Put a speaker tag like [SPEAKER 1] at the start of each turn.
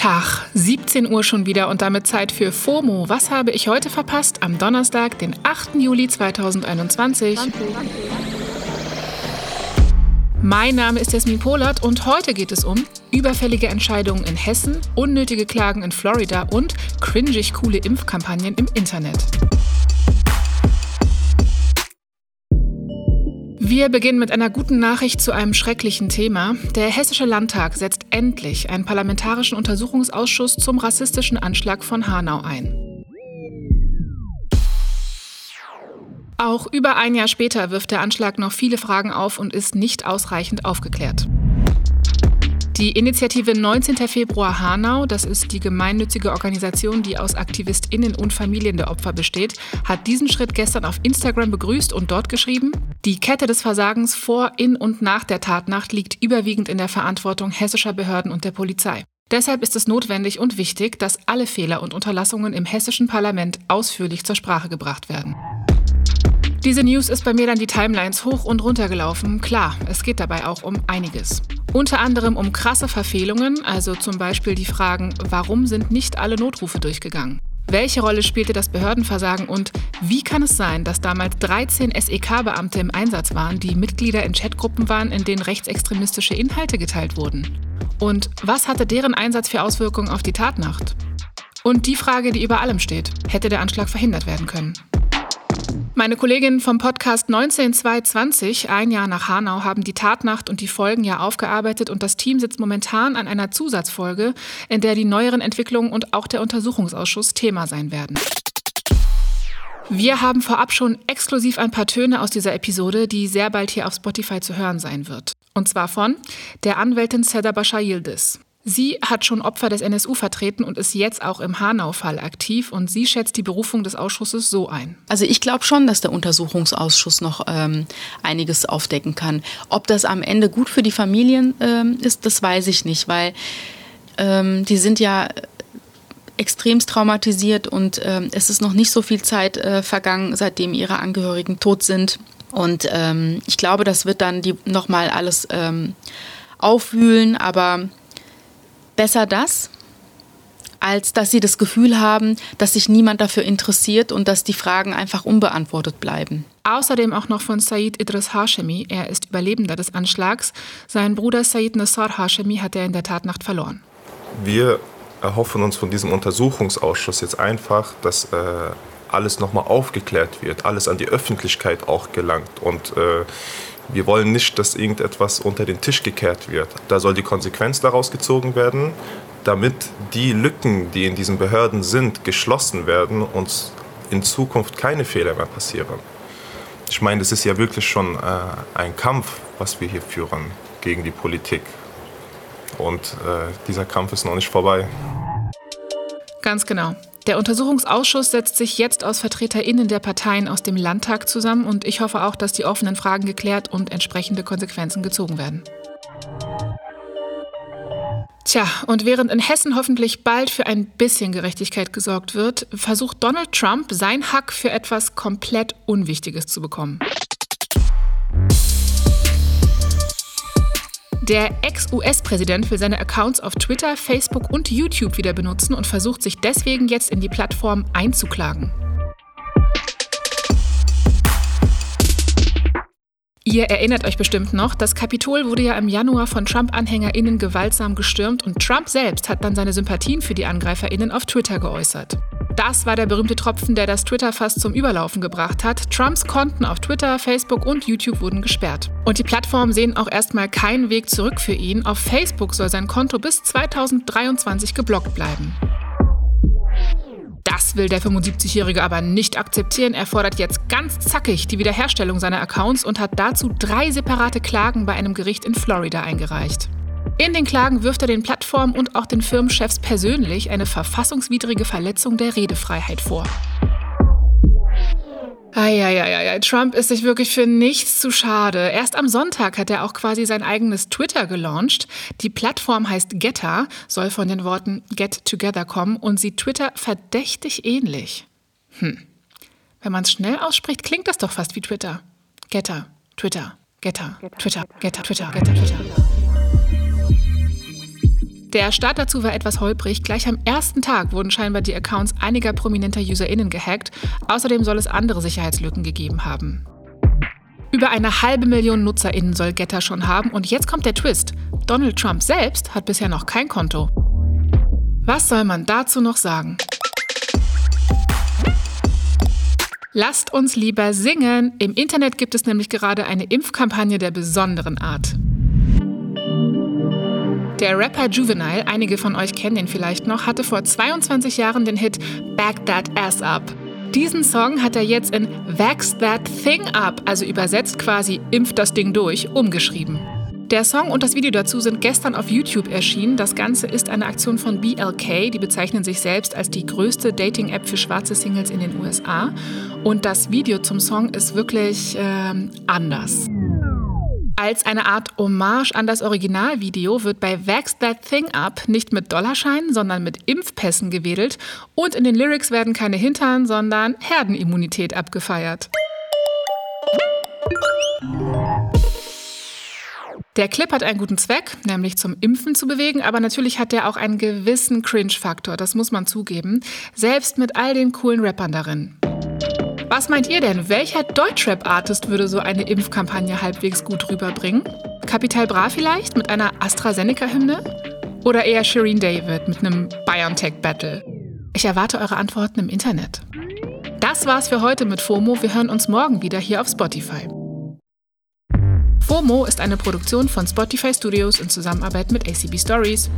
[SPEAKER 1] Tag, 17 Uhr schon wieder und damit Zeit für FOMO. Was habe ich heute verpasst? Am Donnerstag, den 8. Juli 2021. Mein Name ist Jasmin Polat und heute geht es um überfällige Entscheidungen in Hessen, unnötige Klagen in Florida und cringig coole Impfkampagnen im Internet. Wir beginnen mit einer guten Nachricht zu einem schrecklichen Thema. Der Hessische Landtag setzt endlich einen parlamentarischen Untersuchungsausschuss zum rassistischen Anschlag von Hanau ein. Auch über ein Jahr später wirft der Anschlag noch viele Fragen auf und ist nicht ausreichend aufgeklärt. Die Initiative 19. Februar Hanau, das ist die gemeinnützige Organisation, die aus AktivistInnen und Familien der Opfer besteht, hat diesen Schritt gestern auf Instagram begrüßt und dort geschrieben: Die Kette des Versagens vor, in und nach der Tatnacht liegt überwiegend in der Verantwortung hessischer Behörden und der Polizei. Deshalb ist es notwendig und wichtig, dass alle Fehler und Unterlassungen im hessischen Parlament ausführlich zur Sprache gebracht werden. Diese News ist bei mir dann die Timelines hoch und runter gelaufen. Klar, es geht dabei auch um einiges. Unter anderem um krasse Verfehlungen, also zum Beispiel die Fragen, warum sind nicht alle Notrufe durchgegangen? Welche Rolle spielte das Behördenversagen und wie kann es sein, dass damals 13 SEK-Beamte im Einsatz waren, die Mitglieder in Chatgruppen waren, in denen rechtsextremistische Inhalte geteilt wurden? Und was hatte deren Einsatz für Auswirkungen auf die Tatnacht? Und die Frage, die über allem steht, hätte der Anschlag verhindert werden können? Meine Kolleginnen vom Podcast 19220, ein Jahr nach Hanau, haben die Tatnacht und die Folgen ja aufgearbeitet und das Team sitzt momentan an einer Zusatzfolge, in der die neueren Entwicklungen und auch der Untersuchungsausschuss Thema sein werden. Wir haben vorab schon exklusiv ein paar Töne aus dieser Episode, die sehr bald hier auf Spotify zu hören sein wird. Und zwar von der Anwältin Seda Bashar Yildiz. Sie hat schon Opfer des NSU vertreten und ist jetzt auch im Hanau-Fall aktiv. Und sie schätzt die Berufung des Ausschusses so ein.
[SPEAKER 2] Also ich glaube schon, dass der Untersuchungsausschuss noch ähm, einiges aufdecken kann. Ob das am Ende gut für die Familien ähm, ist, das weiß ich nicht, weil ähm, die sind ja extremst traumatisiert und ähm, es ist noch nicht so viel Zeit äh, vergangen, seitdem ihre Angehörigen tot sind. Und ähm, ich glaube, das wird dann die nochmal alles ähm, aufwühlen, aber besser das, als dass sie das Gefühl haben, dass sich niemand dafür interessiert und dass die Fragen einfach unbeantwortet bleiben.
[SPEAKER 1] Außerdem auch noch von Said Idris Hashemi. Er ist Überlebender des Anschlags. Sein Bruder Said Nassar Hashemi hat er in der Tatnacht verloren.
[SPEAKER 3] Wir erhoffen uns von diesem Untersuchungsausschuss jetzt einfach, dass äh, alles nochmal aufgeklärt wird, alles an die Öffentlichkeit auch gelangt und äh, wir wollen nicht, dass irgendetwas unter den Tisch gekehrt wird. Da soll die Konsequenz daraus gezogen werden, damit die Lücken, die in diesen Behörden sind, geschlossen werden und in Zukunft keine Fehler mehr passieren. Ich meine, das ist ja wirklich schon äh, ein Kampf, was wir hier führen gegen die Politik. Und äh, dieser Kampf ist noch nicht vorbei.
[SPEAKER 1] Ganz genau. Der Untersuchungsausschuss setzt sich jetzt aus VertreterInnen der Parteien aus dem Landtag zusammen und ich hoffe auch, dass die offenen Fragen geklärt und entsprechende Konsequenzen gezogen werden. Tja, und während in Hessen hoffentlich bald für ein bisschen Gerechtigkeit gesorgt wird, versucht Donald Trump sein Hack für etwas komplett Unwichtiges zu bekommen. Der Ex-US-Präsident will seine Accounts auf Twitter, Facebook und YouTube wieder benutzen und versucht sich deswegen jetzt in die Plattform einzuklagen. Ihr erinnert euch bestimmt noch, das Kapitol wurde ja im Januar von Trump-AnhängerInnen gewaltsam gestürmt und Trump selbst hat dann seine Sympathien für die AngreiferInnen auf Twitter geäußert. Das war der berühmte Tropfen, der das Twitter fast zum Überlaufen gebracht hat. Trumps Konten auf Twitter, Facebook und YouTube wurden gesperrt. Und die Plattformen sehen auch erstmal keinen Weg zurück für ihn. Auf Facebook soll sein Konto bis 2023 geblockt bleiben. Das will der 75-Jährige aber nicht akzeptieren. Er fordert jetzt ganz zackig die Wiederherstellung seiner Accounts und hat dazu drei separate Klagen bei einem Gericht in Florida eingereicht. In den Klagen wirft er den Plattformen und auch den Firmenchefs persönlich eine verfassungswidrige Verletzung der Redefreiheit vor. Eieieiei, Trump ist sich wirklich für nichts zu schade. Erst am Sonntag hat er auch quasi sein eigenes Twitter gelauncht. Die Plattform heißt Getter, soll von den Worten Get Together kommen und sieht Twitter verdächtig ähnlich. Hm. Wenn man es schnell ausspricht, klingt das doch fast wie Twitter. Getter, Twitter, Getter, Twitter, Getter, Twitter, Getter, Twitter. Der Start dazu war etwas holprig. Gleich am ersten Tag wurden scheinbar die Accounts einiger prominenter UserInnen gehackt. Außerdem soll es andere Sicherheitslücken gegeben haben. Über eine halbe Million NutzerInnen soll Getter schon haben und jetzt kommt der Twist. Donald Trump selbst hat bisher noch kein Konto. Was soll man dazu noch sagen? Lasst uns lieber singen. Im Internet gibt es nämlich gerade eine Impfkampagne der besonderen Art. Der Rapper Juvenile, einige von euch kennen den vielleicht noch, hatte vor 22 Jahren den Hit Back That Ass Up. Diesen Song hat er jetzt in Vax That Thing Up, also übersetzt quasi Impf das Ding durch, umgeschrieben. Der Song und das Video dazu sind gestern auf YouTube erschienen. Das Ganze ist eine Aktion von BLK, die bezeichnen sich selbst als die größte Dating-App für schwarze Singles in den USA. Und das Video zum Song ist wirklich äh, anders. Als eine Art Hommage an das Originalvideo wird bei Vax That Thing Up nicht mit Dollarscheinen, sondern mit Impfpässen gewedelt und in den Lyrics werden keine Hintern, sondern Herdenimmunität abgefeiert. Der Clip hat einen guten Zweck, nämlich zum Impfen zu bewegen, aber natürlich hat der auch einen gewissen Cringe-Faktor, das muss man zugeben, selbst mit all den coolen Rappern darin. Was meint ihr denn? Welcher Deutschrap-Artist würde so eine Impfkampagne halbwegs gut rüberbringen? Capital Bra vielleicht mit einer AstraZeneca-Hymne? Oder eher Shireen David mit einem BioNTech-Battle? Ich erwarte eure Antworten im Internet. Das war's für heute mit FOMO. Wir hören uns morgen wieder hier auf Spotify. FOMO ist eine Produktion von Spotify Studios in Zusammenarbeit mit ACB Stories.